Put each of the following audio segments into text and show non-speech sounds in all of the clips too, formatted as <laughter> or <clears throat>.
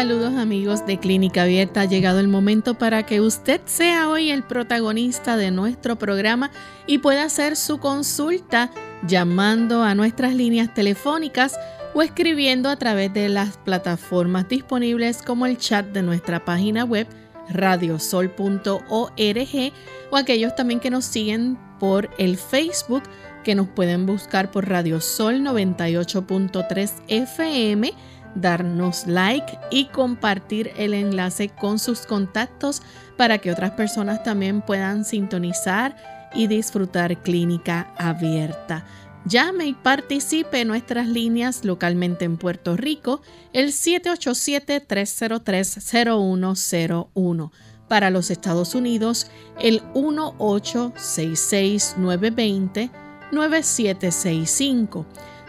Saludos amigos de Clínica Abierta. Ha llegado el momento para que usted sea hoy el protagonista de nuestro programa y pueda hacer su consulta llamando a nuestras líneas telefónicas o escribiendo a través de las plataformas disponibles como el chat de nuestra página web radiosol.org o aquellos también que nos siguen por el Facebook que nos pueden buscar por Radiosol 98.3 FM darnos like y compartir el enlace con sus contactos para que otras personas también puedan sintonizar y disfrutar clínica abierta. Llame y participe en nuestras líneas localmente en Puerto Rico, el 787-303-0101. Para los Estados Unidos, el 1866-920-9765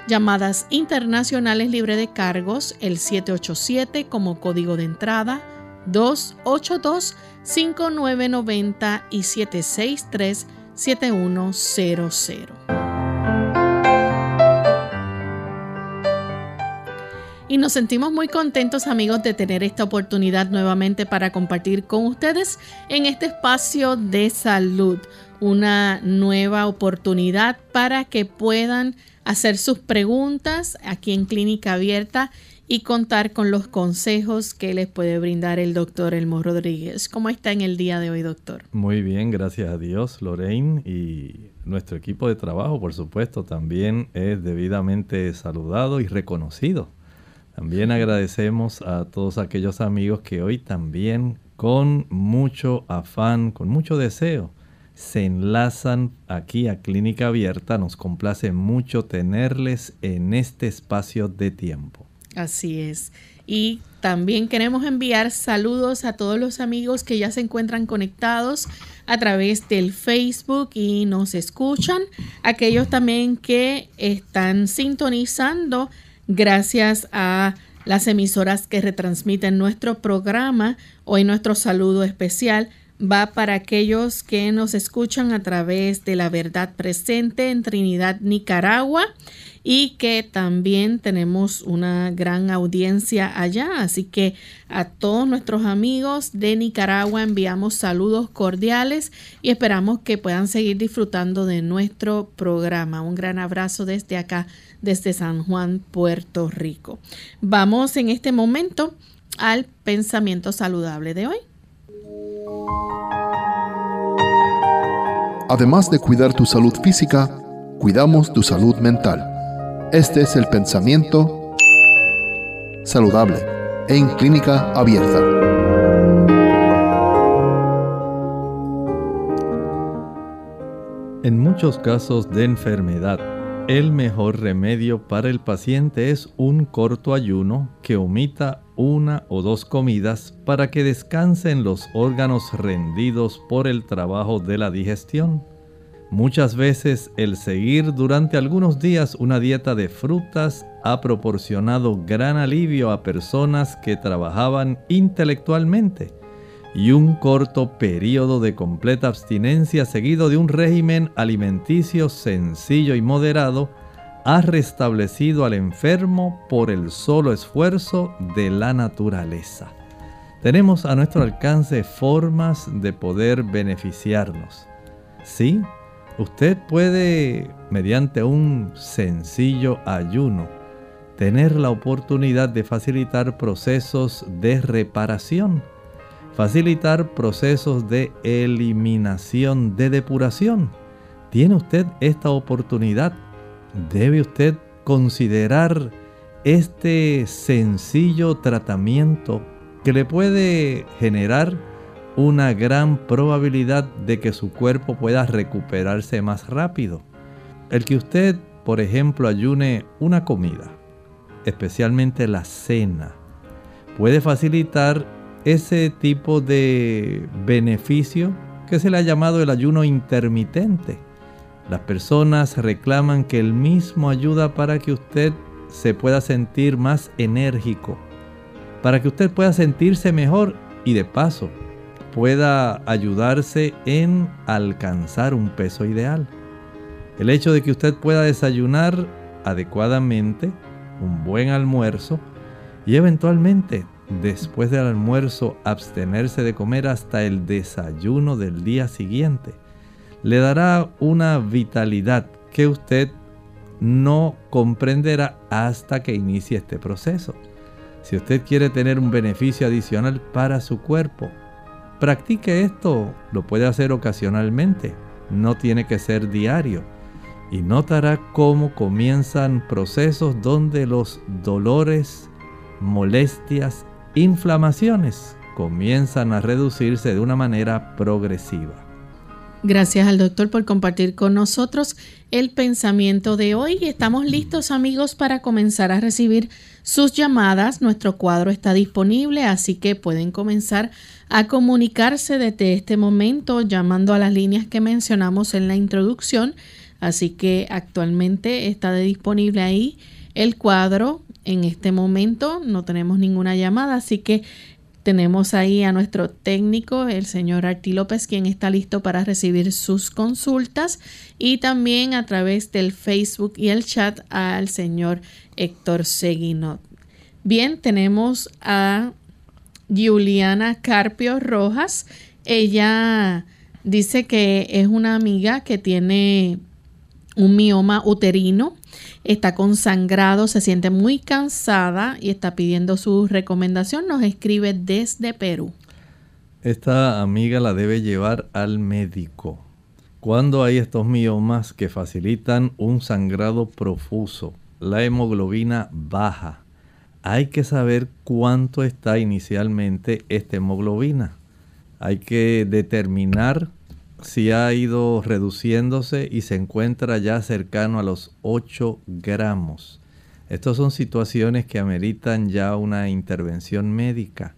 Llamadas internacionales libre de cargos, el 787 como código de entrada, 282-5990 y 763-7100. Y nos sentimos muy contentos amigos de tener esta oportunidad nuevamente para compartir con ustedes en este espacio de salud una nueva oportunidad para que puedan hacer sus preguntas aquí en Clínica Abierta y contar con los consejos que les puede brindar el doctor Elmo Rodríguez. ¿Cómo está en el día de hoy, doctor? Muy bien, gracias a Dios, Lorraine. Y nuestro equipo de trabajo, por supuesto, también es debidamente saludado y reconocido. También agradecemos a todos aquellos amigos que hoy también, con mucho afán, con mucho deseo, se enlazan aquí a Clínica Abierta. Nos complace mucho tenerles en este espacio de tiempo. Así es. Y también queremos enviar saludos a todos los amigos que ya se encuentran conectados a través del Facebook y nos escuchan. Aquellos también que están sintonizando gracias a las emisoras que retransmiten nuestro programa. Hoy nuestro saludo especial va para aquellos que nos escuchan a través de la verdad presente en Trinidad, Nicaragua y que también tenemos una gran audiencia allá. Así que a todos nuestros amigos de Nicaragua enviamos saludos cordiales y esperamos que puedan seguir disfrutando de nuestro programa. Un gran abrazo desde acá, desde San Juan, Puerto Rico. Vamos en este momento al pensamiento saludable de hoy. Además de cuidar tu salud física, cuidamos tu salud mental. Este es el pensamiento saludable en clínica abierta. En muchos casos de enfermedad, el mejor remedio para el paciente es un corto ayuno que omita una o dos comidas para que descansen los órganos rendidos por el trabajo de la digestión. Muchas veces el seguir durante algunos días una dieta de frutas ha proporcionado gran alivio a personas que trabajaban intelectualmente y un corto periodo de completa abstinencia seguido de un régimen alimenticio sencillo y moderado ha restablecido al enfermo por el solo esfuerzo de la naturaleza. Tenemos a nuestro alcance formas de poder beneficiarnos. Sí, usted puede, mediante un sencillo ayuno, tener la oportunidad de facilitar procesos de reparación, facilitar procesos de eliminación, de depuración. Tiene usted esta oportunidad debe usted considerar este sencillo tratamiento que le puede generar una gran probabilidad de que su cuerpo pueda recuperarse más rápido. El que usted, por ejemplo, ayune una comida, especialmente la cena, puede facilitar ese tipo de beneficio que se le ha llamado el ayuno intermitente. Las personas reclaman que el mismo ayuda para que usted se pueda sentir más enérgico, para que usted pueda sentirse mejor y de paso pueda ayudarse en alcanzar un peso ideal. El hecho de que usted pueda desayunar adecuadamente, un buen almuerzo y eventualmente después del almuerzo abstenerse de comer hasta el desayuno del día siguiente, le dará una vitalidad que usted no comprenderá hasta que inicie este proceso. Si usted quiere tener un beneficio adicional para su cuerpo, practique esto, lo puede hacer ocasionalmente, no tiene que ser diario. Y notará cómo comienzan procesos donde los dolores, molestias, inflamaciones comienzan a reducirse de una manera progresiva. Gracias al doctor por compartir con nosotros el pensamiento de hoy. Estamos listos amigos para comenzar a recibir sus llamadas. Nuestro cuadro está disponible, así que pueden comenzar a comunicarse desde este momento llamando a las líneas que mencionamos en la introducción. Así que actualmente está disponible ahí el cuadro. En este momento no tenemos ninguna llamada, así que tenemos ahí a nuestro técnico, el señor Arti López, quien está listo para recibir sus consultas y también a través del Facebook y el chat al señor Héctor Seguinot. Bien, tenemos a Juliana Carpio Rojas. Ella dice que es una amiga que tiene un mioma uterino está con sangrado, se siente muy cansada y está pidiendo su recomendación. Nos escribe desde Perú. Esta amiga la debe llevar al médico. Cuando hay estos miomas que facilitan un sangrado profuso, la hemoglobina baja, hay que saber cuánto está inicialmente esta hemoglobina. Hay que determinar si ha ido reduciéndose y se encuentra ya cercano a los 8 gramos. Estas son situaciones que ameritan ya una intervención médica.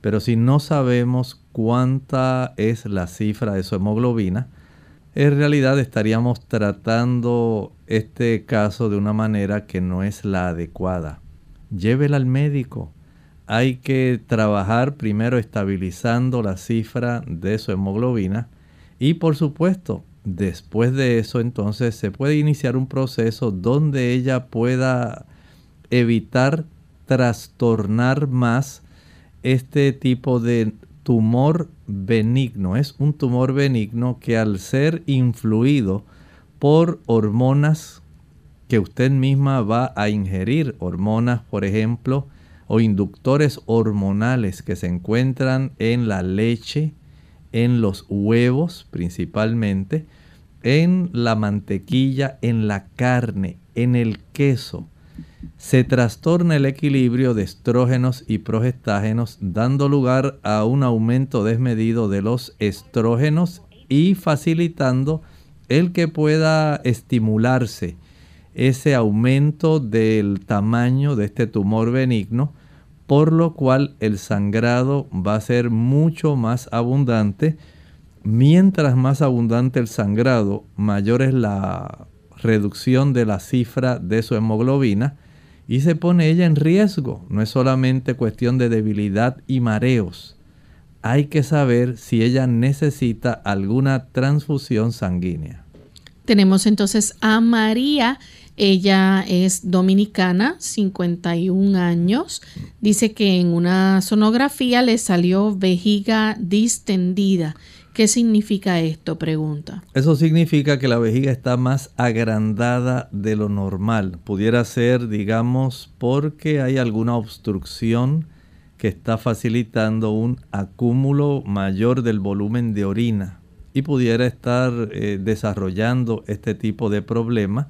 Pero si no sabemos cuánta es la cifra de su hemoglobina, en realidad estaríamos tratando este caso de una manera que no es la adecuada. Llévela al médico. Hay que trabajar primero estabilizando la cifra de su hemoglobina y por supuesto, después de eso entonces se puede iniciar un proceso donde ella pueda evitar trastornar más este tipo de tumor benigno. Es un tumor benigno que al ser influido por hormonas que usted misma va a ingerir, hormonas por ejemplo, o inductores hormonales que se encuentran en la leche, en los huevos principalmente, en la mantequilla, en la carne, en el queso. Se trastorna el equilibrio de estrógenos y progestágenos, dando lugar a un aumento desmedido de los estrógenos y facilitando el que pueda estimularse ese aumento del tamaño de este tumor benigno por lo cual el sangrado va a ser mucho más abundante. Mientras más abundante el sangrado, mayor es la reducción de la cifra de su hemoglobina y se pone ella en riesgo. No es solamente cuestión de debilidad y mareos. Hay que saber si ella necesita alguna transfusión sanguínea. Tenemos entonces a María ella es dominicana, 51 años. Dice que en una sonografía le salió vejiga distendida. ¿Qué significa esto? Pregunta. Eso significa que la vejiga está más agrandada de lo normal. Pudiera ser, digamos, porque hay alguna obstrucción que está facilitando un acúmulo mayor del volumen de orina y pudiera estar eh, desarrollando este tipo de problema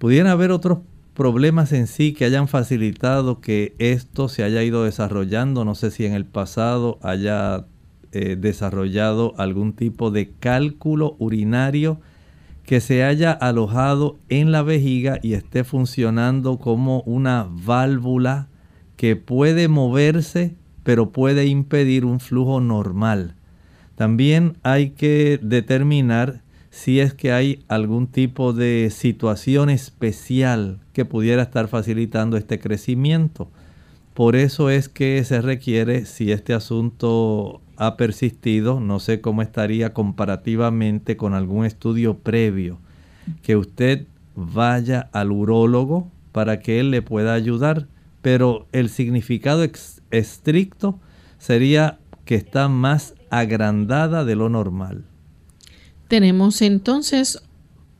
Pudieran haber otros problemas en sí que hayan facilitado que esto se haya ido desarrollando. No sé si en el pasado haya eh, desarrollado algún tipo de cálculo urinario que se haya alojado en la vejiga y esté funcionando como una válvula que puede moverse pero puede impedir un flujo normal. También hay que determinar si es que hay algún tipo de situación especial que pudiera estar facilitando este crecimiento. Por eso es que se requiere, si este asunto ha persistido, no sé cómo estaría comparativamente con algún estudio previo, que usted vaya al urólogo para que él le pueda ayudar, pero el significado estricto sería que está más agrandada de lo normal. Tenemos entonces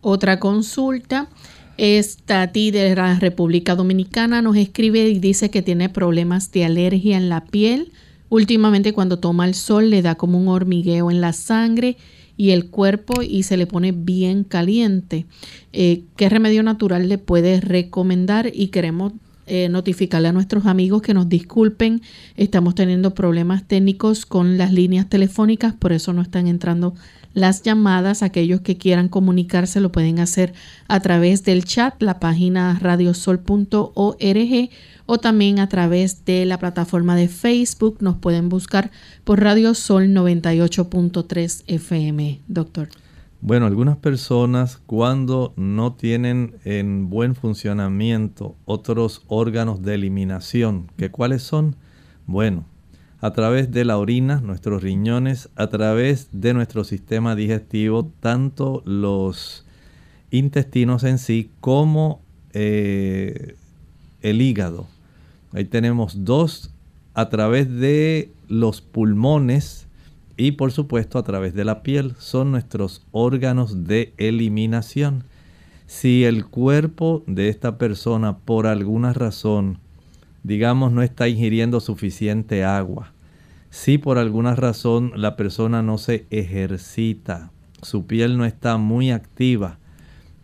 otra consulta. Esta ti de la República Dominicana nos escribe y dice que tiene problemas de alergia en la piel. Últimamente cuando toma el sol le da como un hormigueo en la sangre y el cuerpo y se le pone bien caliente. Eh, ¿Qué remedio natural le puede recomendar? Y queremos eh, notificarle a nuestros amigos que nos disculpen. Estamos teniendo problemas técnicos con las líneas telefónicas, por eso no están entrando las llamadas. Aquellos que quieran comunicarse lo pueden hacer a través del chat, la página radiosol.org o también a través de la plataforma de Facebook. Nos pueden buscar por Radio Sol 98.3 FM, doctor. Bueno, algunas personas cuando no tienen en buen funcionamiento otros órganos de eliminación, ¿que cuáles son? Bueno, a través de la orina, nuestros riñones, a través de nuestro sistema digestivo, tanto los intestinos en sí como eh, el hígado. Ahí tenemos dos a través de los pulmones, y por supuesto a través de la piel son nuestros órganos de eliminación. Si el cuerpo de esta persona por alguna razón, digamos, no está ingiriendo suficiente agua, si por alguna razón la persona no se ejercita, su piel no está muy activa,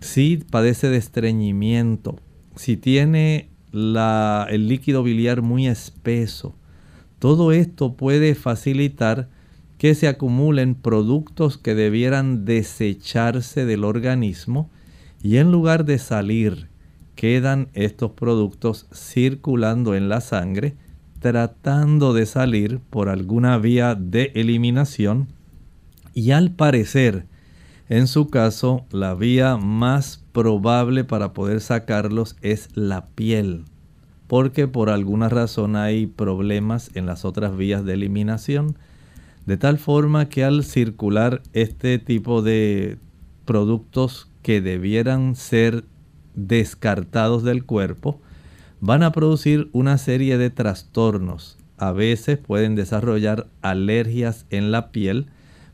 si padece de estreñimiento, si tiene el líquido biliar muy espeso, todo esto puede facilitar que se acumulen productos que debieran desecharse del organismo y en lugar de salir quedan estos productos circulando en la sangre tratando de salir por alguna vía de eliminación y al parecer en su caso la vía más probable para poder sacarlos es la piel porque por alguna razón hay problemas en las otras vías de eliminación de tal forma que al circular este tipo de productos que debieran ser descartados del cuerpo, van a producir una serie de trastornos. A veces pueden desarrollar alergias en la piel,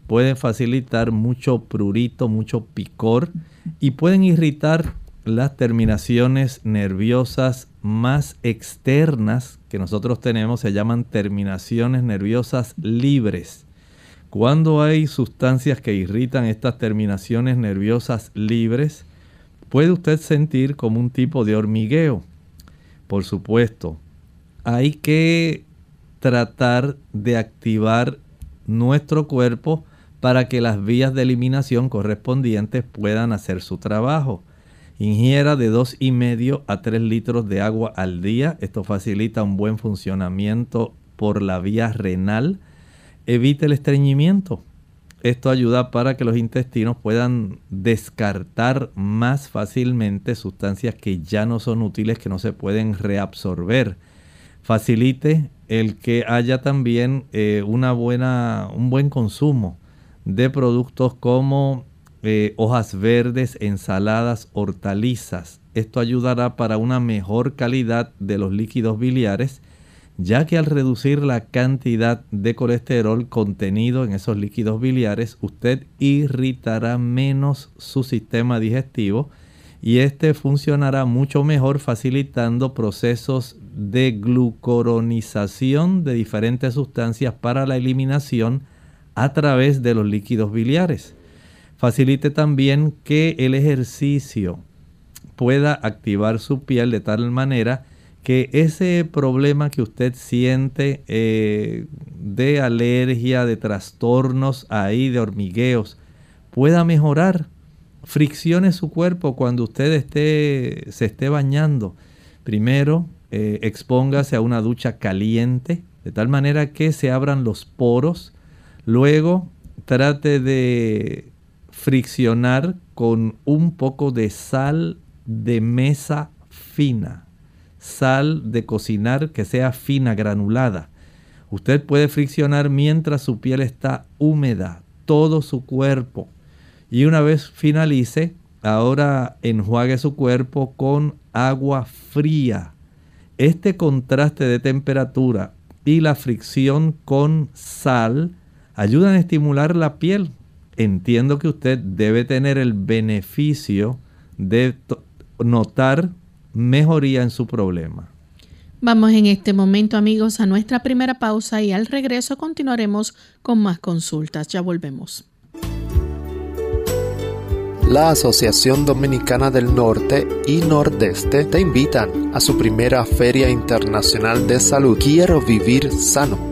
pueden facilitar mucho prurito, mucho picor y pueden irritar las terminaciones nerviosas más externas que nosotros tenemos se llaman terminaciones nerviosas libres. Cuando hay sustancias que irritan estas terminaciones nerviosas libres, puede usted sentir como un tipo de hormigueo. Por supuesto, hay que tratar de activar nuestro cuerpo para que las vías de eliminación correspondientes puedan hacer su trabajo. Ingiera de 2,5 a 3 litros de agua al día. Esto facilita un buen funcionamiento por la vía renal. Evite el estreñimiento. Esto ayuda para que los intestinos puedan descartar más fácilmente sustancias que ya no son útiles, que no se pueden reabsorber. Facilite el que haya también eh, una buena, un buen consumo de productos como eh, hojas verdes, ensaladas, hortalizas. Esto ayudará para una mejor calidad de los líquidos biliares, ya que al reducir la cantidad de colesterol contenido en esos líquidos biliares, usted irritará menos su sistema digestivo y este funcionará mucho mejor facilitando procesos de glucoronización de diferentes sustancias para la eliminación a través de los líquidos biliares facilite también que el ejercicio pueda activar su piel de tal manera que ese problema que usted siente eh, de alergia, de trastornos ahí, de hormigueos, pueda mejorar. friccione su cuerpo cuando usted esté, se esté bañando. Primero, eh, expóngase a una ducha caliente, de tal manera que se abran los poros. Luego, trate de friccionar con un poco de sal de mesa fina, sal de cocinar que sea fina, granulada. Usted puede friccionar mientras su piel está húmeda, todo su cuerpo. Y una vez finalice, ahora enjuague su cuerpo con agua fría. Este contraste de temperatura y la fricción con sal ayudan a estimular la piel. Entiendo que usted debe tener el beneficio de notar mejoría en su problema. Vamos en este momento amigos a nuestra primera pausa y al regreso continuaremos con más consultas. Ya volvemos. La Asociación Dominicana del Norte y Nordeste te invitan a su primera Feria Internacional de Salud Quiero Vivir Sano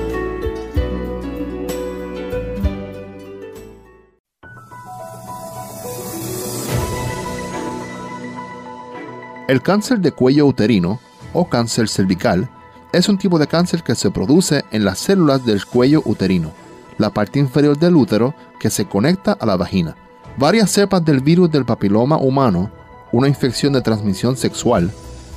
El cáncer de cuello uterino o cáncer cervical es un tipo de cáncer que se produce en las células del cuello uterino, la parte inferior del útero que se conecta a la vagina. Varias cepas del virus del papiloma humano, una infección de transmisión sexual,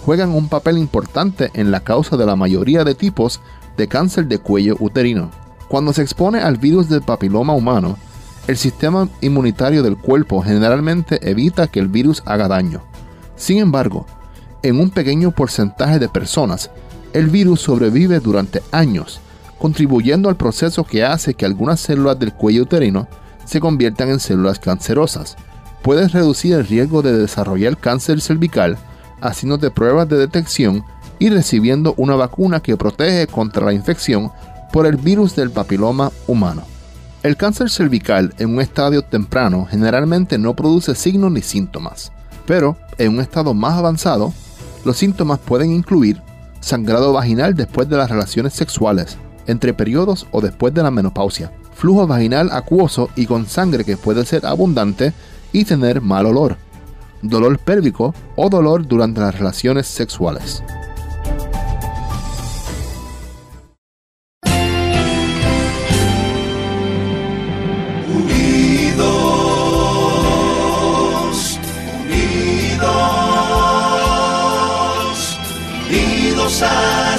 juegan un papel importante en la causa de la mayoría de tipos de cáncer de cuello uterino. Cuando se expone al virus del papiloma humano, el sistema inmunitario del cuerpo generalmente evita que el virus haga daño. Sin embargo, en un pequeño porcentaje de personas, el virus sobrevive durante años, contribuyendo al proceso que hace que algunas células del cuello uterino se conviertan en células cancerosas. Puedes reducir el riesgo de desarrollar cáncer cervical haciéndote pruebas de detección y recibiendo una vacuna que protege contra la infección por el virus del papiloma humano. El cáncer cervical en un estadio temprano generalmente no produce signos ni síntomas. Pero en un estado más avanzado, los síntomas pueden incluir sangrado vaginal después de las relaciones sexuales, entre periodos o después de la menopausia, flujo vaginal acuoso y con sangre que puede ser abundante y tener mal olor, dolor pélvico o dolor durante las relaciones sexuales.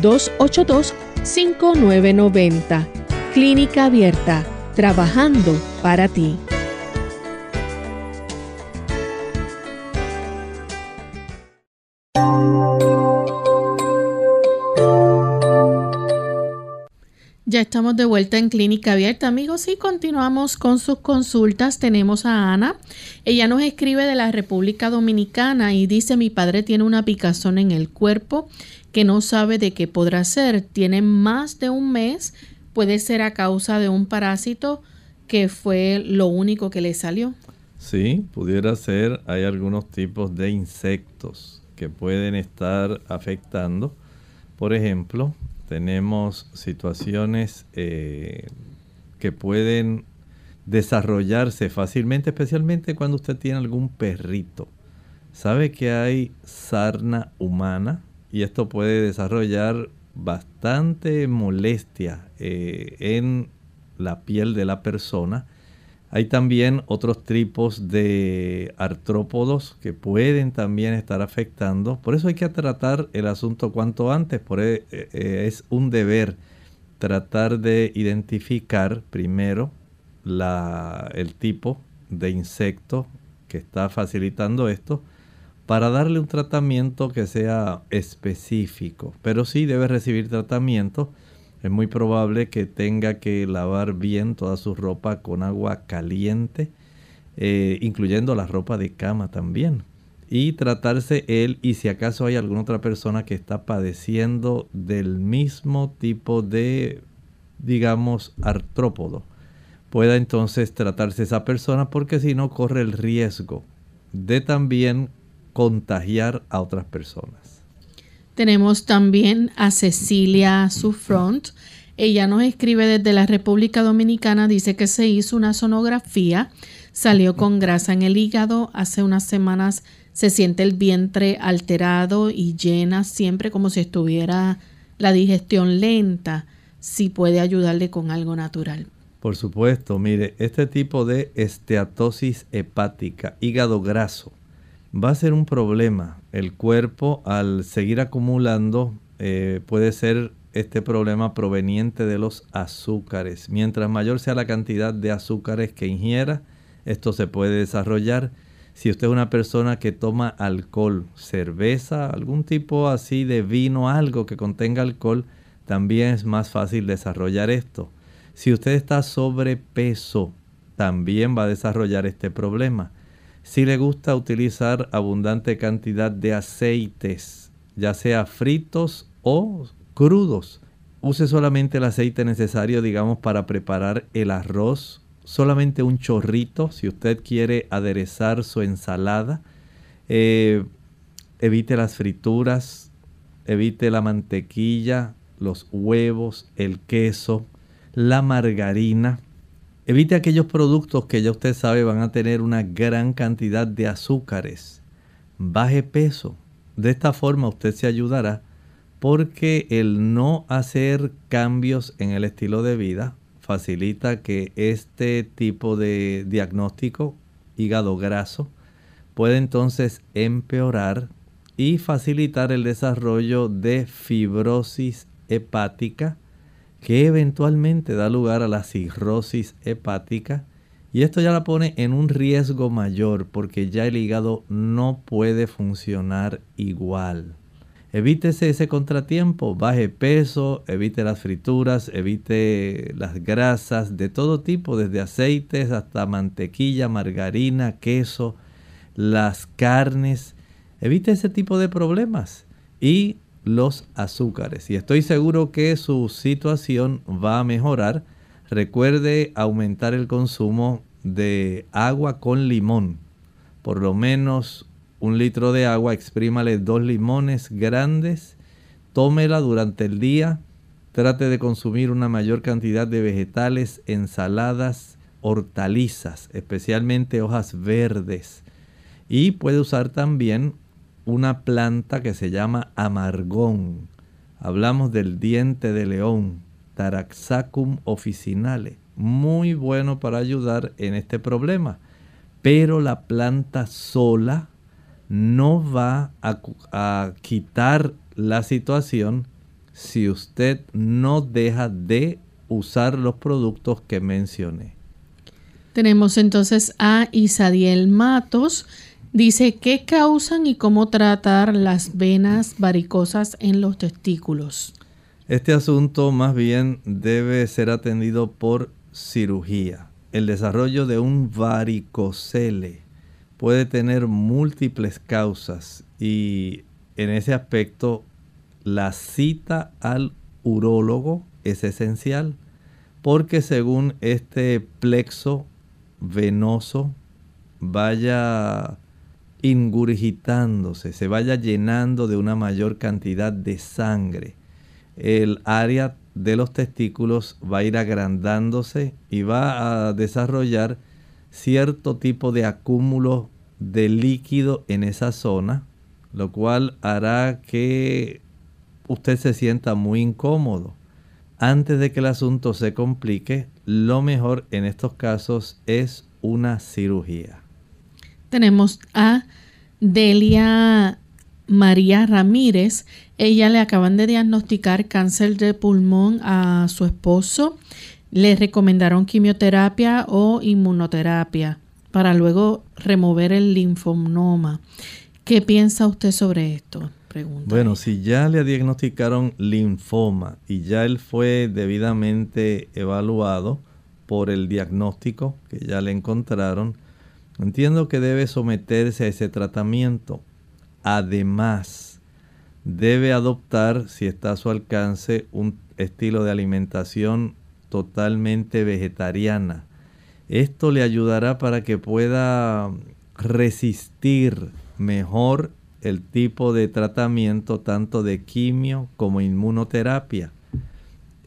282-5990. Clínica Abierta, trabajando para ti. Ya estamos de vuelta en Clínica Abierta, amigos, y continuamos con sus consultas. Tenemos a Ana. Ella nos escribe de la República Dominicana y dice, mi padre tiene una picazón en el cuerpo que no sabe de qué podrá ser. Tiene más de un mes, puede ser a causa de un parásito que fue lo único que le salió. Sí, pudiera ser. Hay algunos tipos de insectos que pueden estar afectando. Por ejemplo, tenemos situaciones eh, que pueden desarrollarse fácilmente, especialmente cuando usted tiene algún perrito. Sabe que hay sarna humana y esto puede desarrollar bastante molestia eh, en la piel de la persona hay también otros tipos de artrópodos que pueden también estar afectando. Por eso hay que tratar el asunto cuanto antes. Por e, e, e, es un deber tratar de identificar primero el tipo de insecto que está facilitando esto para darle un tratamiento que sea específico. Pero sí debe recibir tratamiento es muy probable que tenga que lavar bien toda su ropa con agua caliente, eh, incluyendo la ropa de cama también. Y tratarse él y si acaso hay alguna otra persona que está padeciendo del mismo tipo de, digamos, artrópodo, pueda entonces tratarse esa persona porque si no corre el riesgo de también contagiar a otras personas. Tenemos también a Cecilia Sufront. Ella nos escribe desde la República Dominicana, dice que se hizo una sonografía, salió con grasa en el hígado, hace unas semanas se siente el vientre alterado y llena, siempre como si estuviera la digestión lenta, si puede ayudarle con algo natural. Por supuesto, mire, este tipo de esteatosis hepática, hígado graso, va a ser un problema. El cuerpo al seguir acumulando eh, puede ser este problema proveniente de los azúcares. Mientras mayor sea la cantidad de azúcares que ingiera, esto se puede desarrollar. Si usted es una persona que toma alcohol, cerveza, algún tipo así de vino, algo que contenga alcohol, también es más fácil desarrollar esto. Si usted está sobrepeso, también va a desarrollar este problema. Si le gusta utilizar abundante cantidad de aceites, ya sea fritos o crudos, use solamente el aceite necesario, digamos, para preparar el arroz. Solamente un chorrito si usted quiere aderezar su ensalada. Eh, evite las frituras, evite la mantequilla, los huevos, el queso, la margarina. Evite aquellos productos que ya usted sabe van a tener una gran cantidad de azúcares. Baje peso. De esta forma usted se ayudará porque el no hacer cambios en el estilo de vida facilita que este tipo de diagnóstico, hígado graso, puede entonces empeorar y facilitar el desarrollo de fibrosis hepática que eventualmente da lugar a la cirrosis hepática y esto ya la pone en un riesgo mayor porque ya el hígado no puede funcionar igual. Evítese ese contratiempo, baje peso, evite las frituras, evite las grasas de todo tipo, desde aceites hasta mantequilla, margarina, queso, las carnes. Evite ese tipo de problemas y los azúcares. Y estoy seguro que su situación va a mejorar. Recuerde aumentar el consumo de agua con limón. Por lo menos un litro de agua, exprímale dos limones grandes, tómela durante el día, trate de consumir una mayor cantidad de vegetales, ensaladas, hortalizas, especialmente hojas verdes. Y puede usar también una planta que se llama amargón. Hablamos del diente de león, Taraxacum officinale, muy bueno para ayudar en este problema. Pero la planta sola no va a, a quitar la situación si usted no deja de usar los productos que mencioné. Tenemos entonces a Isadiel Matos Dice, ¿qué causan y cómo tratar las venas varicosas en los testículos? Este asunto más bien debe ser atendido por cirugía. El desarrollo de un varicocele puede tener múltiples causas y en ese aspecto la cita al urólogo es esencial porque según este plexo venoso vaya ingurgitándose, se vaya llenando de una mayor cantidad de sangre, el área de los testículos va a ir agrandándose y va a desarrollar cierto tipo de acúmulo de líquido en esa zona, lo cual hará que usted se sienta muy incómodo. Antes de que el asunto se complique, lo mejor en estos casos es una cirugía. Tenemos a Delia María Ramírez. Ella le acaban de diagnosticar cáncer de pulmón a su esposo. Le recomendaron quimioterapia o inmunoterapia para luego remover el linfonoma. ¿Qué piensa usted sobre esto? Bueno, si ya le diagnosticaron linfoma y ya él fue debidamente evaluado por el diagnóstico que ya le encontraron, entiendo que debe someterse a ese tratamiento. Además, debe adoptar, si está a su alcance, un estilo de alimentación totalmente vegetariana. Esto le ayudará para que pueda resistir mejor el tipo de tratamiento tanto de quimio como inmunoterapia.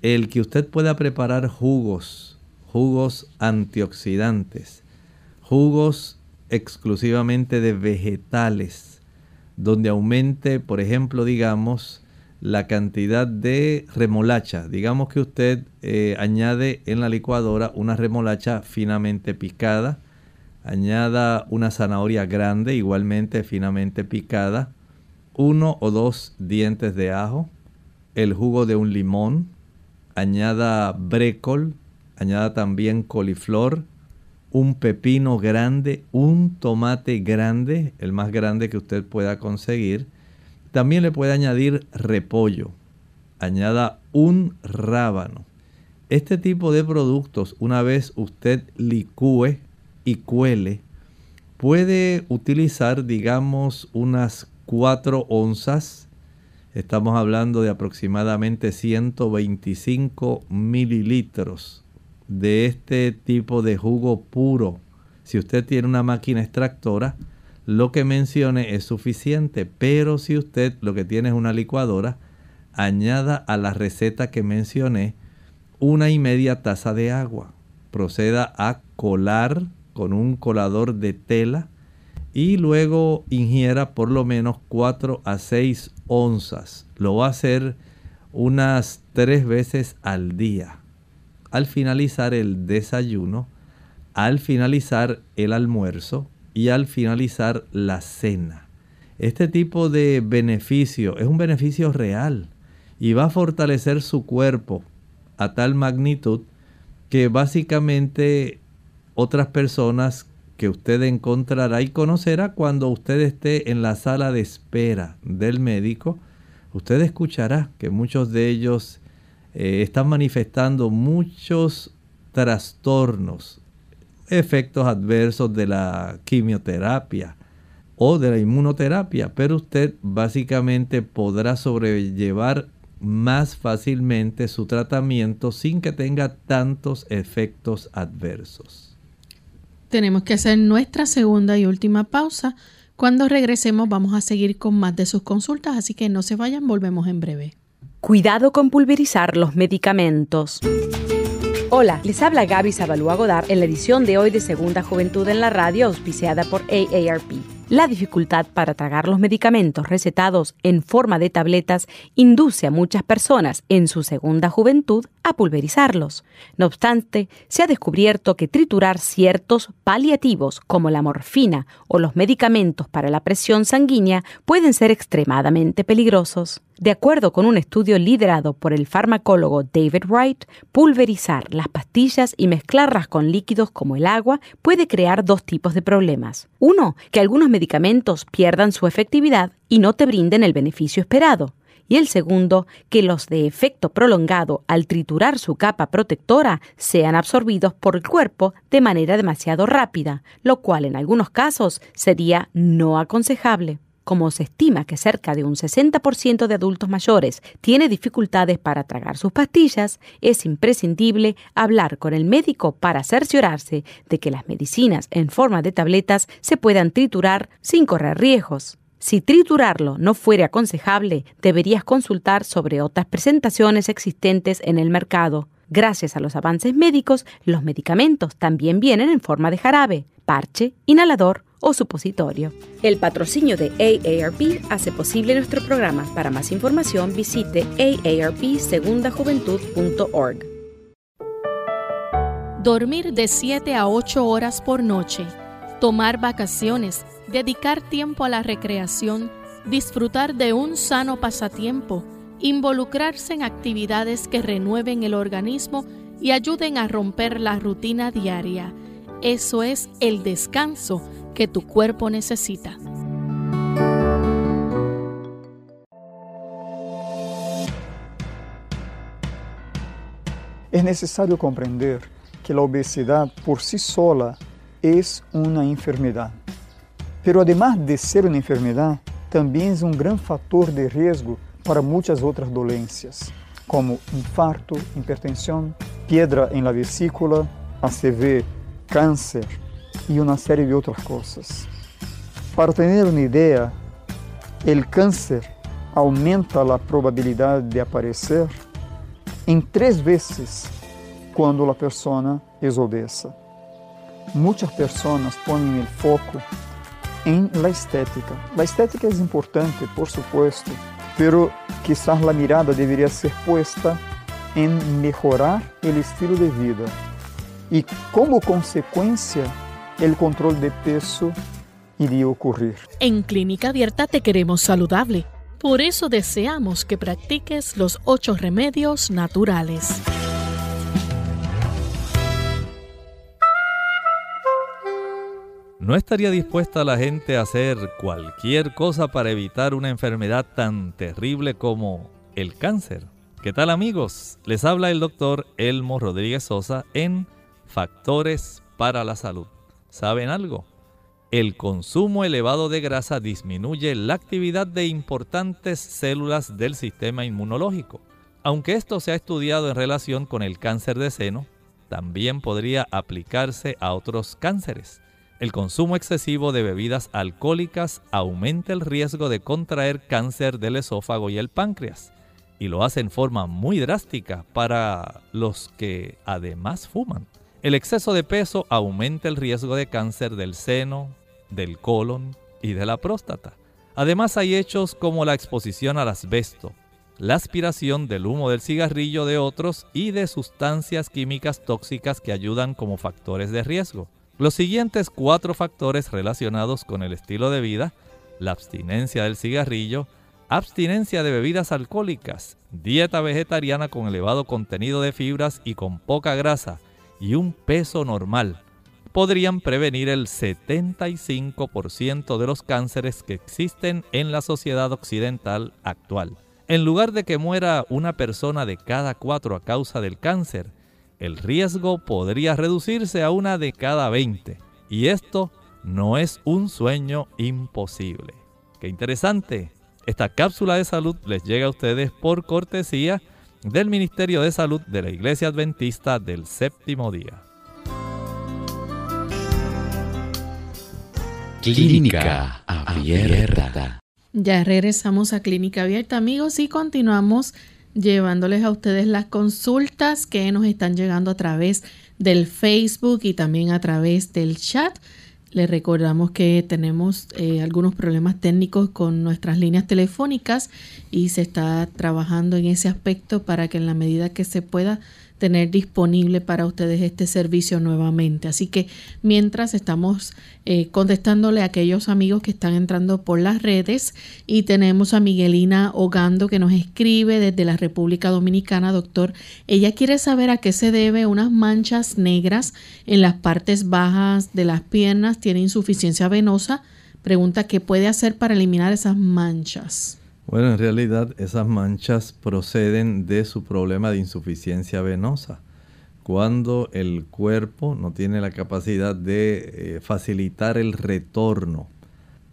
El que usted pueda preparar jugos, jugos antioxidantes, jugos exclusivamente de vegetales, donde aumente, por ejemplo, digamos, la cantidad de remolacha. Digamos que usted eh, añade en la licuadora una remolacha finamente picada, Añada una zanahoria grande, igualmente finamente picada, uno o dos dientes de ajo, el jugo de un limón, añada brécol, añada también coliflor, un pepino grande, un tomate grande, el más grande que usted pueda conseguir. También le puede añadir repollo. Añada un rábano. Este tipo de productos, una vez usted licúe y cuele, puede utilizar, digamos, unas 4 onzas. Estamos hablando de aproximadamente 125 mililitros de este tipo de jugo puro. Si usted tiene una máquina extractora, lo que mencione es suficiente, pero si usted lo que tiene es una licuadora, añada a la receta que mencioné una y media taza de agua. Proceda a colar con un colador de tela y luego ingiera por lo menos 4 a 6 onzas. Lo va a hacer unas 3 veces al día. Al finalizar el desayuno, al finalizar el almuerzo y al finalizar la cena. Este tipo de beneficio es un beneficio real y va a fortalecer su cuerpo a tal magnitud que básicamente otras personas que usted encontrará y conocerá cuando usted esté en la sala de espera del médico. Usted escuchará que muchos de ellos eh, están manifestando muchos trastornos, efectos adversos de la quimioterapia o de la inmunoterapia, pero usted básicamente podrá sobrellevar más fácilmente su tratamiento sin que tenga tantos efectos adversos tenemos que hacer nuestra segunda y última pausa. Cuando regresemos vamos a seguir con más de sus consultas, así que no se vayan, volvemos en breve. Cuidado con pulverizar los medicamentos. Hola, les habla Gaby Zabalúa Godard en la edición de hoy de Segunda Juventud en la Radio, auspiciada por AARP. La dificultad para tragar los medicamentos recetados en forma de tabletas induce a muchas personas en su segunda juventud a pulverizarlos. No obstante, se ha descubierto que triturar ciertos paliativos como la morfina o los medicamentos para la presión sanguínea pueden ser extremadamente peligrosos. De acuerdo con un estudio liderado por el farmacólogo David Wright, pulverizar las pastillas y mezclarlas con líquidos como el agua puede crear dos tipos de problemas. Uno, que algunos medicamentos pierdan su efectividad y no te brinden el beneficio esperado. Y el segundo, que los de efecto prolongado al triturar su capa protectora sean absorbidos por el cuerpo de manera demasiado rápida, lo cual en algunos casos sería no aconsejable. Como se estima que cerca de un 60% de adultos mayores tiene dificultades para tragar sus pastillas, es imprescindible hablar con el médico para cerciorarse de que las medicinas en forma de tabletas se puedan triturar sin correr riesgos. Si triturarlo no fuere aconsejable, deberías consultar sobre otras presentaciones existentes en el mercado. Gracias a los avances médicos, los medicamentos también vienen en forma de jarabe, parche, inhalador o supositorio. El patrocinio de AARP hace posible nuestro programa. Para más información visite aarpsegundajuventud.org. Dormir de 7 a 8 horas por noche, tomar vacaciones, dedicar tiempo a la recreación, disfrutar de un sano pasatiempo, involucrarse en actividades que renueven el organismo y ayuden a romper la rutina diaria. Eso es el descanso que tu cuerpo necesita. Es necesario comprender que la obesidad por sí sola es una enfermedad. Pero además de ser una enfermedad, también es un gran factor de riesgo para muchas otras dolencias, como infarto, hipertensión, piedra en la vesícula, ACV, cáncer y una serie de otras cosas. Para tener una idea, el cáncer aumenta la probabilidad de aparecer en tres veces cuando la persona es obesa. Muchas personas ponen el foco en la estética. La estética es importante, por supuesto, pero quizás la mirada debería ser puesta en mejorar el estilo de vida y como consecuencia el control de peso iría a ocurrir. En Clínica Abierta te queremos saludable. Por eso deseamos que practiques los ocho remedios naturales. ¿No estaría dispuesta la gente a hacer cualquier cosa para evitar una enfermedad tan terrible como el cáncer? ¿Qué tal amigos? Les habla el doctor Elmo Rodríguez Sosa en Factores para la Salud. ¿Saben algo? El consumo elevado de grasa disminuye la actividad de importantes células del sistema inmunológico. Aunque esto se ha estudiado en relación con el cáncer de seno, también podría aplicarse a otros cánceres. El consumo excesivo de bebidas alcohólicas aumenta el riesgo de contraer cáncer del esófago y el páncreas, y lo hace en forma muy drástica para los que además fuman. El exceso de peso aumenta el riesgo de cáncer del seno, del colon y de la próstata. Además hay hechos como la exposición al asbesto, la aspiración del humo del cigarrillo de otros y de sustancias químicas tóxicas que ayudan como factores de riesgo. Los siguientes cuatro factores relacionados con el estilo de vida, la abstinencia del cigarrillo, abstinencia de bebidas alcohólicas, dieta vegetariana con elevado contenido de fibras y con poca grasa, y un peso normal podrían prevenir el 75% de los cánceres que existen en la sociedad occidental actual. En lugar de que muera una persona de cada cuatro a causa del cáncer, el riesgo podría reducirse a una de cada 20. Y esto no es un sueño imposible. Qué interesante. Esta cápsula de salud les llega a ustedes por cortesía del Ministerio de Salud de la Iglesia Adventista del Séptimo Día. Clínica Abierta. Ya regresamos a Clínica Abierta, amigos, y continuamos llevándoles a ustedes las consultas que nos están llegando a través del Facebook y también a través del chat. Les recordamos que tenemos eh, algunos problemas técnicos con nuestras líneas telefónicas y se está trabajando en ese aspecto para que en la medida que se pueda tener disponible para ustedes este servicio nuevamente. Así que mientras estamos eh, contestándole a aquellos amigos que están entrando por las redes y tenemos a Miguelina Hogando que nos escribe desde la República Dominicana, doctor. Ella quiere saber a qué se debe unas manchas negras en las partes bajas de las piernas, tiene insuficiencia venosa. Pregunta qué puede hacer para eliminar esas manchas. Bueno, en realidad esas manchas proceden de su problema de insuficiencia venosa. Cuando el cuerpo no tiene la capacidad de eh, facilitar el retorno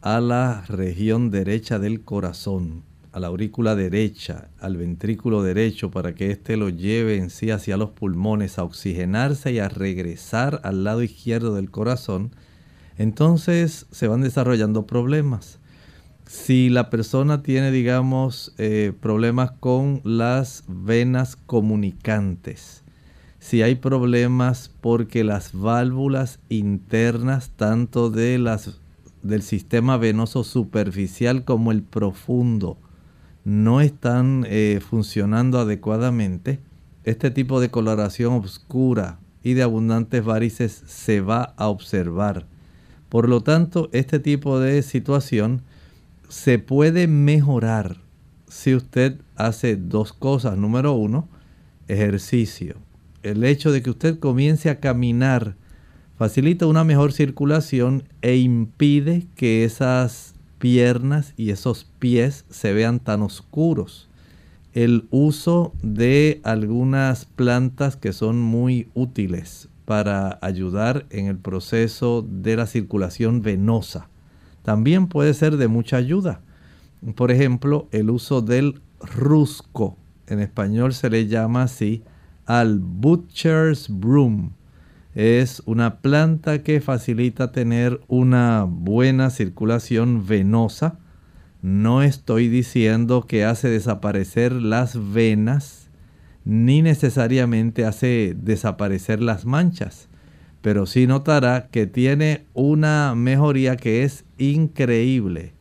a la región derecha del corazón, a la aurícula derecha, al ventrículo derecho, para que éste lo lleve en sí hacia los pulmones a oxigenarse y a regresar al lado izquierdo del corazón, entonces se van desarrollando problemas. Si la persona tiene, digamos, eh, problemas con las venas comunicantes, si hay problemas porque las válvulas internas, tanto de las, del sistema venoso superficial como el profundo, no están eh, funcionando adecuadamente, este tipo de coloración oscura y de abundantes varices se va a observar. Por lo tanto, este tipo de situación se puede mejorar si usted hace dos cosas. Número uno, ejercicio. El hecho de que usted comience a caminar facilita una mejor circulación e impide que esas piernas y esos pies se vean tan oscuros. El uso de algunas plantas que son muy útiles para ayudar en el proceso de la circulación venosa también puede ser de mucha ayuda. Por ejemplo, el uso del rusco, en español se le llama así, al butcher's broom es una planta que facilita tener una buena circulación venosa. No estoy diciendo que hace desaparecer las venas, ni necesariamente hace desaparecer las manchas, pero sí notará que tiene una mejoría que es increíble.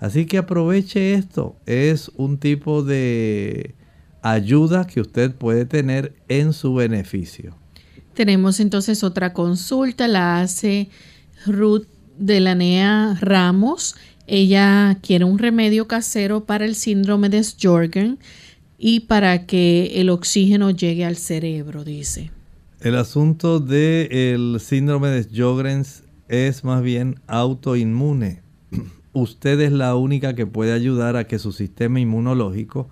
Así que aproveche esto, es un tipo de ayuda que usted puede tener en su beneficio. Tenemos entonces otra consulta, la hace Ruth de la NEA Ramos. Ella quiere un remedio casero para el síndrome de Sjorgen y para que el oxígeno llegue al cerebro, dice. El asunto del síndrome de Sjogren es más bien autoinmune. <clears throat> Usted es la única que puede ayudar a que su sistema inmunológico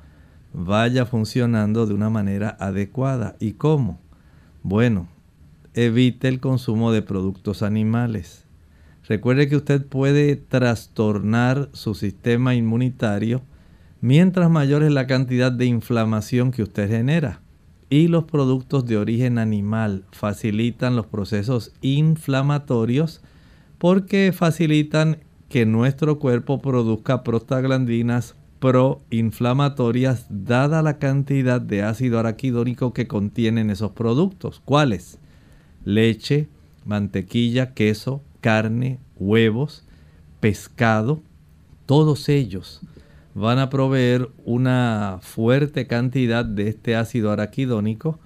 vaya funcionando de una manera adecuada. ¿Y cómo? Bueno, evite el consumo de productos animales. Recuerde que usted puede trastornar su sistema inmunitario mientras mayor es la cantidad de inflamación que usted genera. Y los productos de origen animal facilitan los procesos inflamatorios porque facilitan que nuestro cuerpo produzca prostaglandinas proinflamatorias dada la cantidad de ácido araquidónico que contienen esos productos. ¿Cuáles? leche, mantequilla, queso, carne, huevos, pescado, todos ellos van a proveer una fuerte cantidad de este ácido araquidónico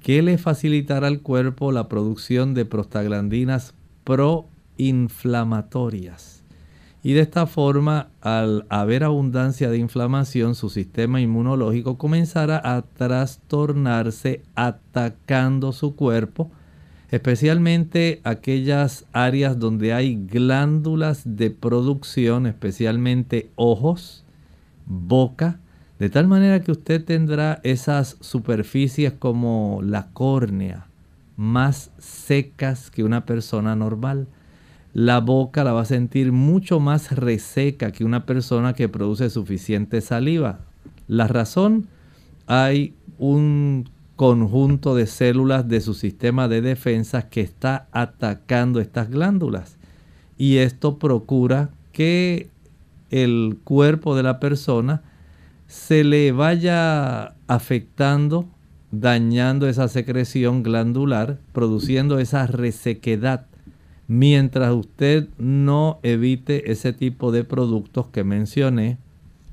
que le facilitará al cuerpo la producción de prostaglandinas proinflamatorias. Y de esta forma, al haber abundancia de inflamación, su sistema inmunológico comenzará a trastornarse atacando su cuerpo especialmente aquellas áreas donde hay glándulas de producción, especialmente ojos, boca, de tal manera que usted tendrá esas superficies como la córnea más secas que una persona normal. La boca la va a sentir mucho más reseca que una persona que produce suficiente saliva. La razón, hay un conjunto de células de su sistema de defensa que está atacando estas glándulas. Y esto procura que el cuerpo de la persona se le vaya afectando, dañando esa secreción glandular, produciendo esa resequedad, mientras usted no evite ese tipo de productos que mencioné,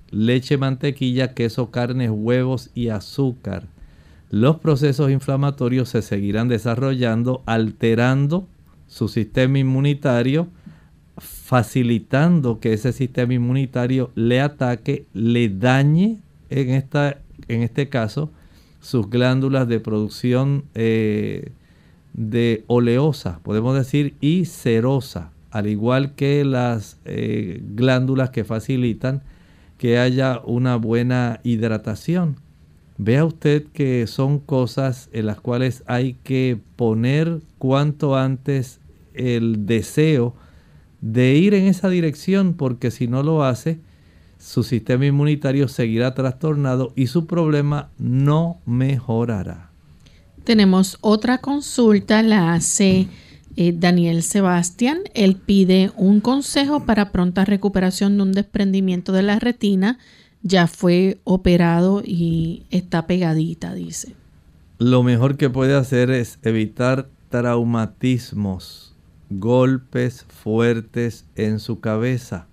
leche, mantequilla, queso, carnes, huevos y azúcar. Los procesos inflamatorios se seguirán desarrollando, alterando su sistema inmunitario, facilitando que ese sistema inmunitario le ataque, le dañe, en, esta, en este caso, sus glándulas de producción eh, de oleosa, podemos decir, y serosa, al igual que las eh, glándulas que facilitan que haya una buena hidratación. Vea usted que son cosas en las cuales hay que poner cuanto antes el deseo de ir en esa dirección porque si no lo hace, su sistema inmunitario seguirá trastornado y su problema no mejorará. Tenemos otra consulta, la hace eh, Daniel Sebastián. Él pide un consejo para pronta recuperación de un desprendimiento de la retina. Ya fue operado y está pegadita, dice. Lo mejor que puede hacer es evitar traumatismos, golpes fuertes en su cabeza.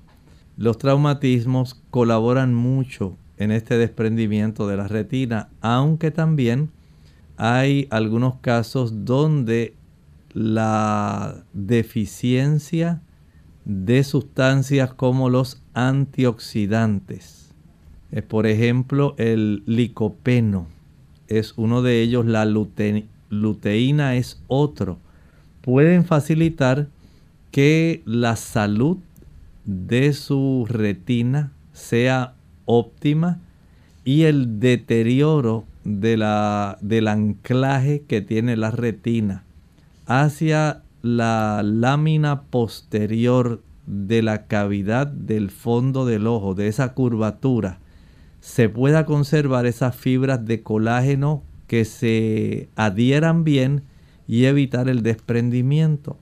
Los traumatismos colaboran mucho en este desprendimiento de la retina, aunque también hay algunos casos donde la deficiencia de sustancias como los antioxidantes, es por ejemplo el licopeno, es uno de ellos, la luteína es otro, pueden facilitar que la salud de su retina sea óptima y el deterioro de la, del anclaje que tiene la retina hacia la lámina posterior de la cavidad del fondo del ojo, de esa curvatura, se pueda conservar esas fibras de colágeno que se adhieran bien y evitar el desprendimiento.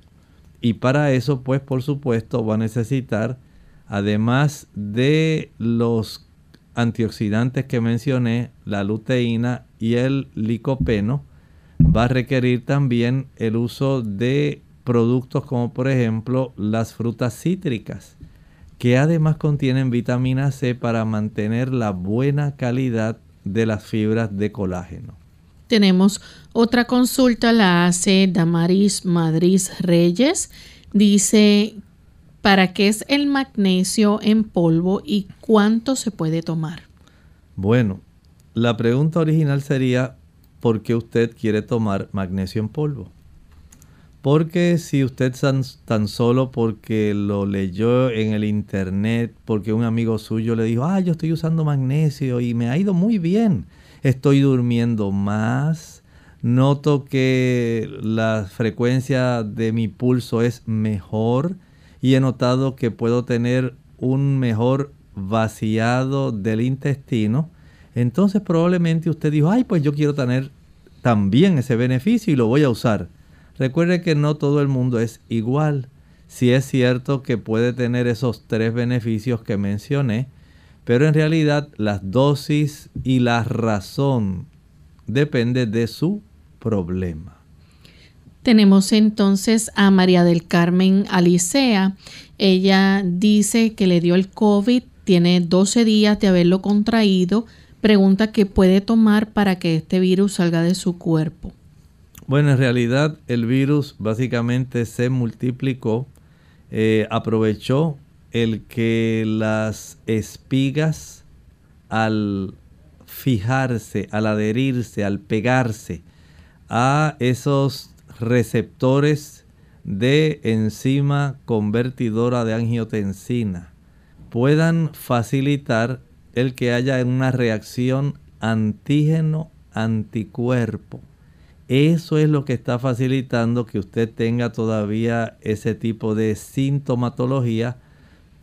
Y para eso, pues por supuesto, va a necesitar, además de los antioxidantes que mencioné, la luteína y el licopeno, va a requerir también el uso de productos como por ejemplo las frutas cítricas, que además contienen vitamina C para mantener la buena calidad de las fibras de colágeno. Tenemos otra consulta, la hace Damaris Madrid Reyes. Dice ¿Para qué es el magnesio en polvo y cuánto se puede tomar? Bueno, la pregunta original sería, ¿por qué usted quiere tomar magnesio en polvo? Porque si usted tan, solo porque lo leyó en el internet, porque un amigo suyo le dijo, ah, yo estoy usando magnesio y me ha ido muy bien, estoy durmiendo más, noto que la frecuencia de mi pulso es mejor, y he notado que puedo tener un mejor vaciado del intestino, entonces probablemente usted dijo, ay, pues yo quiero tener también ese beneficio y lo voy a usar. Recuerde que no todo el mundo es igual. Si es cierto que puede tener esos tres beneficios que mencioné, pero en realidad las dosis y la razón depende de su problema. Tenemos entonces a María del Carmen Alicea. Ella dice que le dio el COVID, tiene 12 días de haberlo contraído. Pregunta qué puede tomar para que este virus salga de su cuerpo. Bueno, en realidad el virus básicamente se multiplicó, eh, aprovechó el que las espigas al fijarse, al adherirse, al pegarse a esos receptores de enzima convertidora de angiotensina puedan facilitar el que haya una reacción antígeno-anticuerpo. Eso es lo que está facilitando que usted tenga todavía ese tipo de sintomatología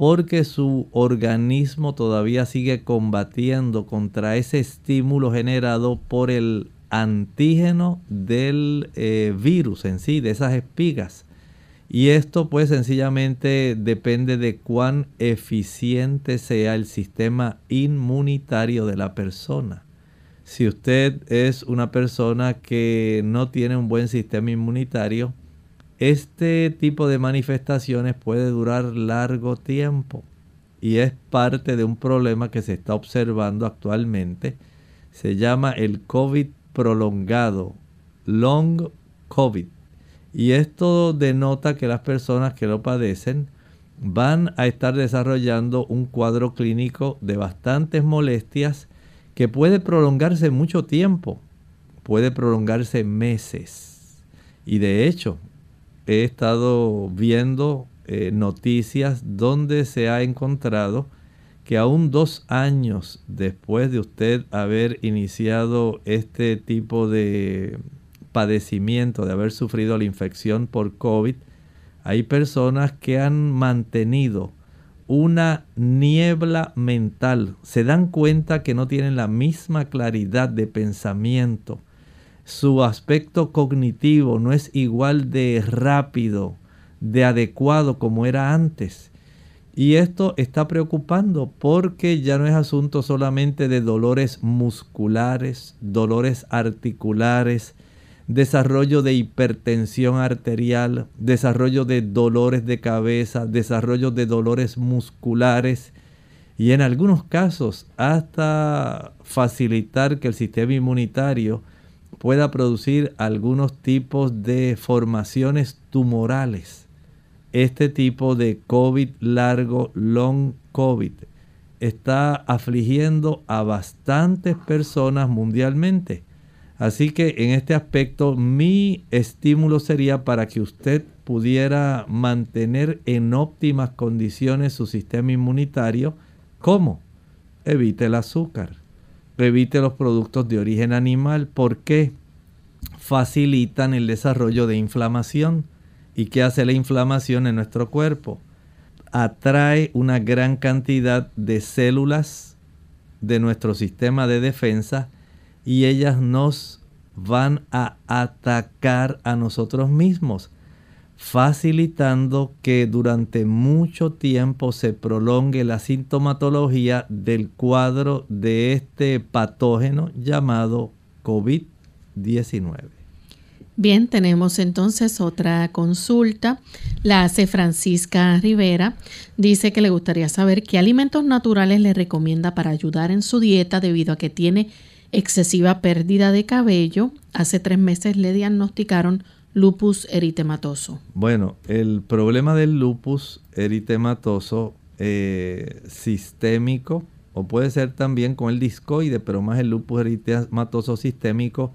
porque su organismo todavía sigue combatiendo contra ese estímulo generado por el antígeno del eh, virus en sí, de esas espigas. Y esto pues sencillamente depende de cuán eficiente sea el sistema inmunitario de la persona. Si usted es una persona que no tiene un buen sistema inmunitario, este tipo de manifestaciones puede durar largo tiempo y es parte de un problema que se está observando actualmente. Se llama el COVID prolongado, long COVID. Y esto denota que las personas que lo padecen van a estar desarrollando un cuadro clínico de bastantes molestias que puede prolongarse mucho tiempo, puede prolongarse meses. Y de hecho, he estado viendo eh, noticias donde se ha encontrado que aún dos años después de usted haber iniciado este tipo de padecimiento, de haber sufrido la infección por COVID, Hay personas que han mantenido una niebla mental, se dan cuenta que no tienen la misma claridad de pensamiento, su aspecto cognitivo no es igual de rápido, de adecuado como era antes. Y esto está preocupando porque ya no es asunto solamente de dolores musculares, dolores articulares, desarrollo de hipertensión arterial, desarrollo de dolores de cabeza, desarrollo de dolores musculares y en algunos casos hasta facilitar que el sistema inmunitario pueda producir algunos tipos de formaciones tumorales. Este tipo de COVID largo, long COVID, está afligiendo a bastantes personas mundialmente. Así que en este aspecto mi estímulo sería para que usted pudiera mantener en óptimas condiciones su sistema inmunitario. ¿Cómo? Evite el azúcar evite los productos de origen animal. porque Facilitan el desarrollo de inflamación. ¿Y qué hace la inflamación en nuestro cuerpo? Atrae una gran cantidad de células de nuestro sistema de defensa y ellas nos van a atacar a nosotros mismos facilitando que durante mucho tiempo se prolongue la sintomatología del cuadro de este patógeno llamado COVID-19. Bien, tenemos entonces otra consulta. La hace Francisca Rivera. Dice que le gustaría saber qué alimentos naturales le recomienda para ayudar en su dieta debido a que tiene excesiva pérdida de cabello. Hace tres meses le diagnosticaron lupus eritematoso? Bueno, el problema del lupus eritematoso eh, sistémico, o puede ser también con el discoide, pero más el lupus eritematoso sistémico,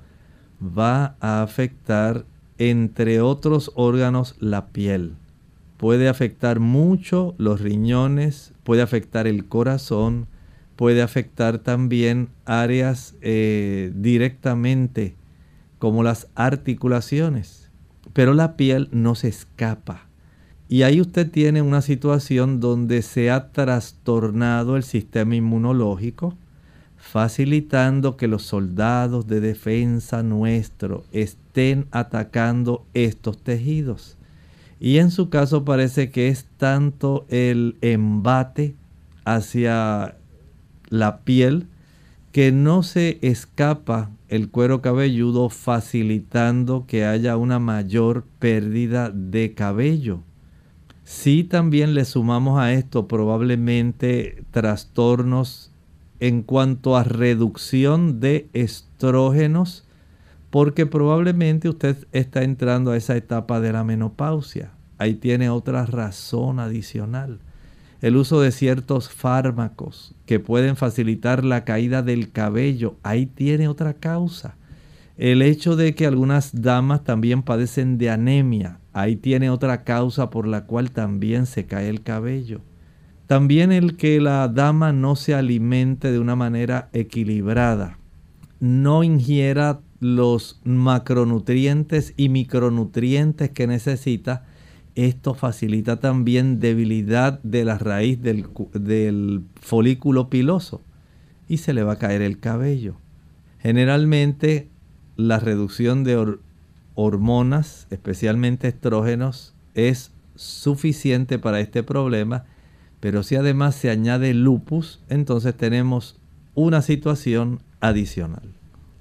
va a afectar, entre otros órganos, la piel. Puede afectar mucho los riñones, puede afectar el corazón, puede afectar también áreas eh, directamente como las articulaciones pero la piel no se escapa. Y ahí usted tiene una situación donde se ha trastornado el sistema inmunológico, facilitando que los soldados de defensa nuestro estén atacando estos tejidos. Y en su caso parece que es tanto el embate hacia la piel que no se escapa el cuero cabelludo facilitando que haya una mayor pérdida de cabello. Si también le sumamos a esto probablemente trastornos en cuanto a reducción de estrógenos, porque probablemente usted está entrando a esa etapa de la menopausia. Ahí tiene otra razón adicional el uso de ciertos fármacos que pueden facilitar la caída del cabello, ahí tiene otra causa. El hecho de que algunas damas también padecen de anemia, ahí tiene otra causa por la cual también se cae el cabello. También el que la dama no se alimente de una manera equilibrada, no ingiera los macronutrientes y micronutrientes que necesita, esto facilita también debilidad de la raíz del, folículo piloso y se le va a caer el cabello. Generalmente la reducción de hormonas, especialmente estrógenos, es suficiente para este problema, pero si además se añade lupus, entonces tenemos una situación adicional.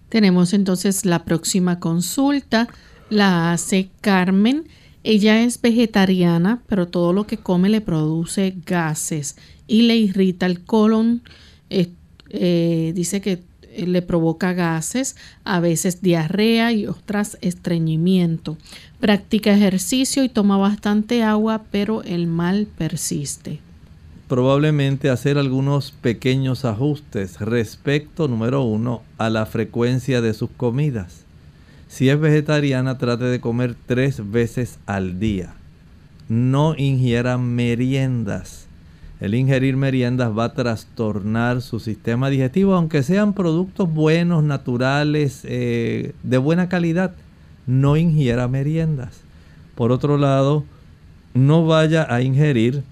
Tenemos entonces la próxima consulta, la hace Carmen ella es vegetariana, pero todo lo que come le produce gases y le irrita el colon. Eh, dice que le provoca gases, a veces diarrea y otras estreñimiento. Practica ejercicio y toma bastante agua, pero el mal persiste. Probablemente hacer algunos pequeños ajustes respecto, número uno, a la frecuencia de sus comidas. Si es vegetariana, trate de comer tres veces al día. No ingiera meriendas. El ingerir meriendas va a trastornar su sistema digestivo, aunque sean productos buenos, naturales, eh, de buena calidad. No ingiera meriendas. Por otro lado, no vaya a ingerir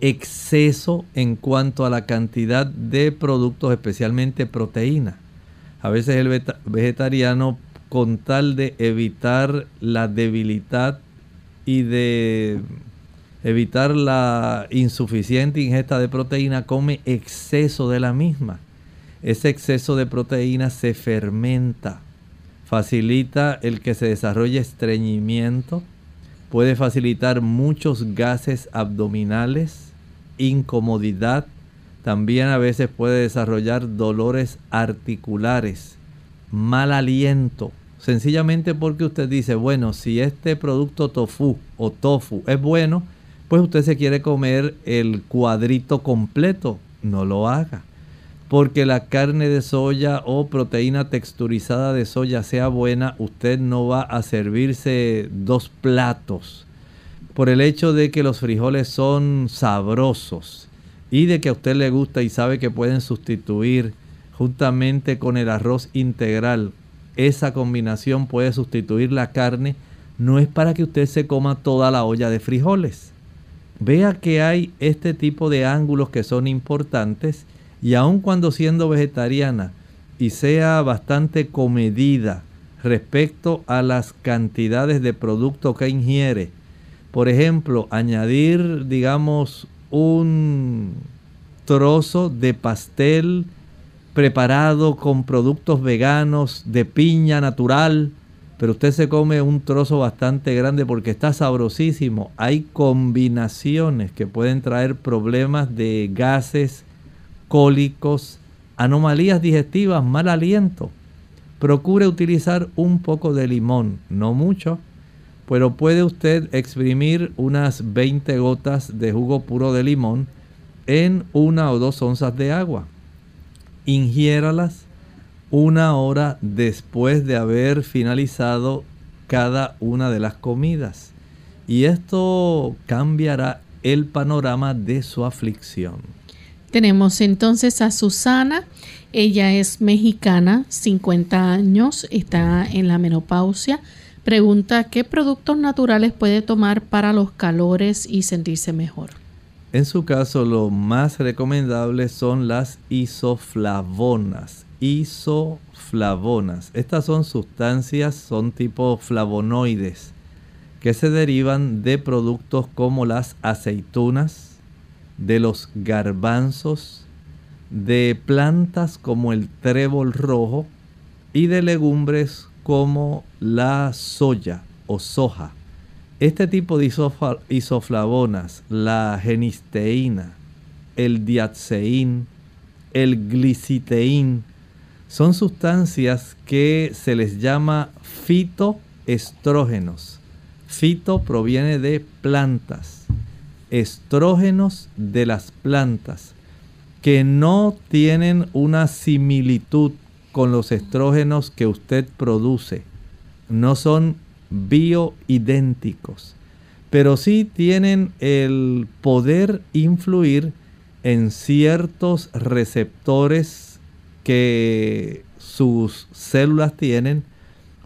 exceso en cuanto a la cantidad de productos, especialmente proteína. A veces el vegetariano, con tal de evitar la debilidad y de evitar la insuficiente ingesta de proteína, come exceso de la misma. Ese exceso de proteína se fermenta, facilita el que se desarrolle estreñimiento, puede facilitar muchos gases abdominales, incomodidad, también a veces puede desarrollar dolores articulares, mal aliento, sencillamente porque usted dice, bueno, si este producto tofu o tofu es bueno, pues usted se quiere comer el cuadrito completo, no lo haga. Porque la carne de soya o proteína texturizada de soya sea buena, usted no va a servirse dos platos. Por el hecho de que los frijoles son sabrosos y de que a usted le gusta y sabe que pueden sustituir juntamente con el arroz integral, esa combinación puede sustituir la carne, no es para que usted se coma toda la olla de frijoles. Vea que hay este tipo de ángulos que son importantes y aun cuando siendo vegetariana y sea bastante comedida respecto a las cantidades de producto que ingiere, por ejemplo, añadir, digamos, un trozo de pastel preparado con productos veganos de piña natural, pero usted se come un trozo bastante grande porque está sabrosísimo. Hay combinaciones que pueden traer problemas de gases, cólicos, anomalías digestivas, mal aliento. Procure utilizar un poco de limón, no mucho, pero puede usted exprimir unas 20 gotas de jugo puro de limón en una o dos onzas de agua. Ingiéralas una hora después de haber finalizado cada una de las comidas. Y esto cambiará el panorama de su aflicción. Tenemos entonces a Susana. Ella es mexicana, 50 años, está en la menopausia. Pregunta, ¿qué productos naturales puede tomar para los calores y sentirse mejor? En su caso, lo más recomendable son las isoflavonas isoflavonas. Estas son sustancias, son tipo flavonoides, que se derivan de productos como las aceitunas, de los garbanzos, de plantas como el trébol rojo y de legumbres como la soya o soja. Este tipo de isoflavonas, la genisteína, el diatseín, el gliciteín, son sustancias que se les llama fitoestrógenos. Fito proviene de plantas, estrógenos de las plantas, que no tienen una similitud con los estrógenos que usted produce. No son bioidénticos, pero sí tienen el poder influir en ciertos receptores que sus células tienen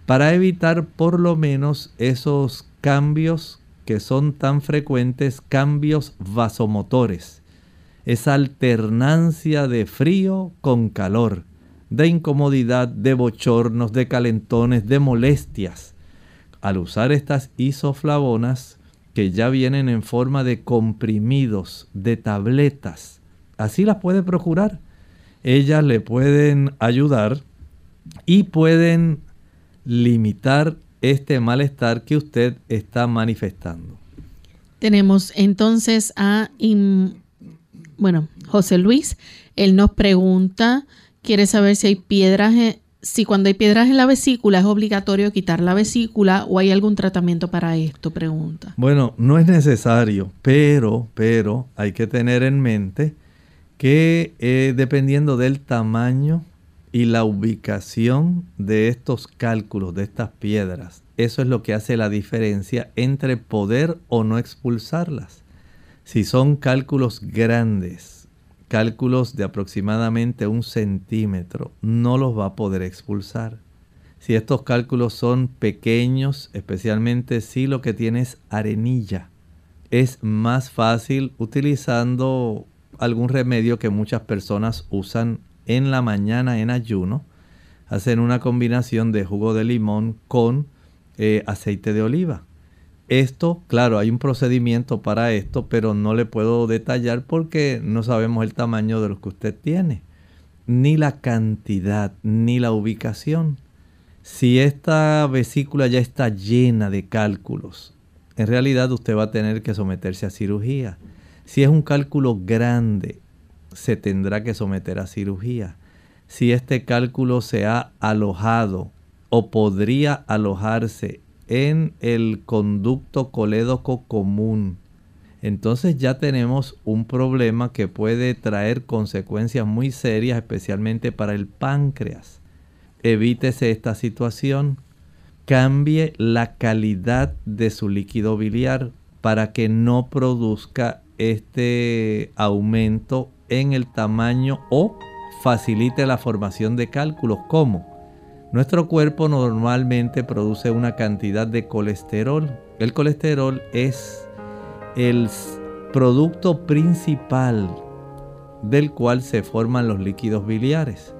para evitar por lo menos esos cambios que son tan frecuentes, cambios vasomotores, esa alternancia de frío con calor, de incomodidad, de bochornos, de calentones, de molestias. Al usar estas isoflavonas, que ya vienen en forma de comprimidos, de tabletas, así las puede procurar ellas le pueden ayudar y pueden limitar este malestar que usted está manifestando. Tenemos entonces a, bueno, José Luis. Él nos pregunta, quiere saber si hay piedras, si cuando hay piedras en la vesícula es obligatorio quitar la vesícula o hay algún tratamiento para esto, pregunta. Bueno, no es necesario, pero, pero hay que tener en mente que eh, dependiendo del tamaño y la ubicación de estos cálculos, de estas piedras, eso es lo que hace la diferencia entre poder o no expulsarlas. Si son cálculos grandes, cálculos de aproximadamente un centímetro, no los va a poder expulsar. Si estos cálculos son pequeños, especialmente si lo que tiene es arenilla, es más fácil utilizando algún remedio que muchas personas usan en la mañana en ayuno. Hacen una combinación de jugo de limón con eh, aceite de oliva. Esto, claro, hay un procedimiento para esto, pero no le puedo detallar porque no sabemos el tamaño de lo que usted tiene, ni la cantidad, ni la ubicación. Si esta vesícula ya está llena de cálculos, en realidad usted va a tener que someterse a cirugía. Si es un cálculo grande, se tendrá que someter a cirugía. Si este cálculo se ha alojado o podría alojarse en el conducto colédoco común, entonces ya tenemos un problema que puede traer consecuencias muy serias, especialmente para el páncreas evítese esta situación, cambie la calidad de su líquido biliar para que no produzca este aumento en el tamaño o facilite la formación de cálculos. ¿Cómo? Nuestro cuerpo normalmente produce una cantidad de colesterol. El colesterol es el producto principal del cual se forman los líquidos biliares.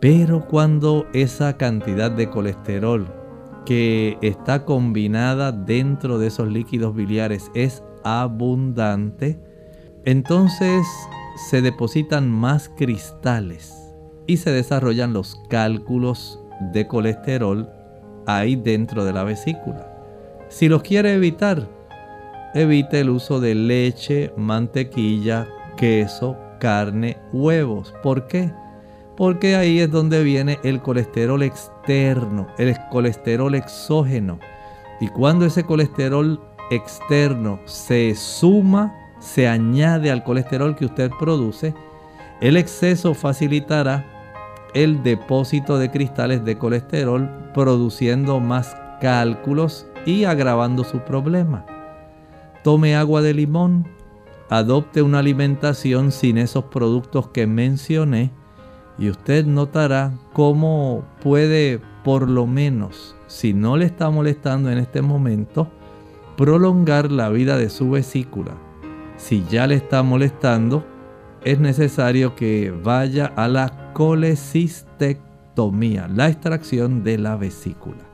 Pero cuando esa cantidad de colesterol que está combinada dentro de esos líquidos biliares es abundante, entonces se depositan más cristales y se desarrollan los cálculos de colesterol ahí dentro de la vesícula. Si los quiere evitar, evite el uso de leche, mantequilla, queso, carne, huevos. ¿Por qué? porque ahí es donde viene el colesterol externo, el colesterol exógeno. Y cuando ese colesterol externo se suma, se añade al colesterol que usted produce, el exceso facilitará el depósito de cristales de colesterol, produciendo más cálculos y agravando su problema. Tome agua de limón, adopte una alimentación sin esos productos que mencioné, y usted notará cómo puede por lo menos, si no le está molestando en este momento, prolongar la vida de su vesícula. Si ya le está molestando, es necesario que vaya a la colecistectomía, la extracción de la vesícula.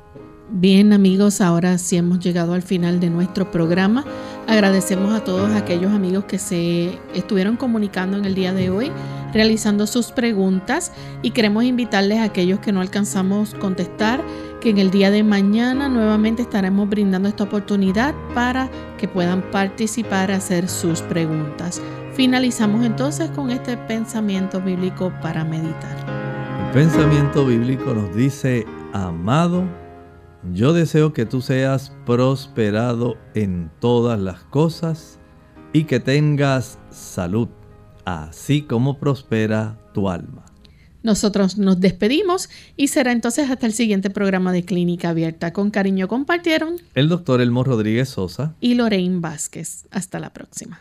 Bien amigos, ahora sí hemos llegado al final de nuestro programa. Agradecemos a todos aquellos amigos que se estuvieron comunicando en el día de hoy, realizando sus preguntas y queremos invitarles a aquellos que no alcanzamos contestar que en el día de mañana nuevamente estaremos brindando esta oportunidad para que puedan participar, hacer sus preguntas. Finalizamos entonces con este pensamiento bíblico para meditar. El pensamiento bíblico nos dice, amado, yo deseo que tú seas prosperado en todas las cosas y que tengas salud, así como prospera tu alma. Nosotros nos despedimos y será entonces hasta el siguiente programa de Clínica Abierta. Con cariño compartieron el doctor Elmo Rodríguez Sosa y Lorraine Vázquez. Hasta la próxima.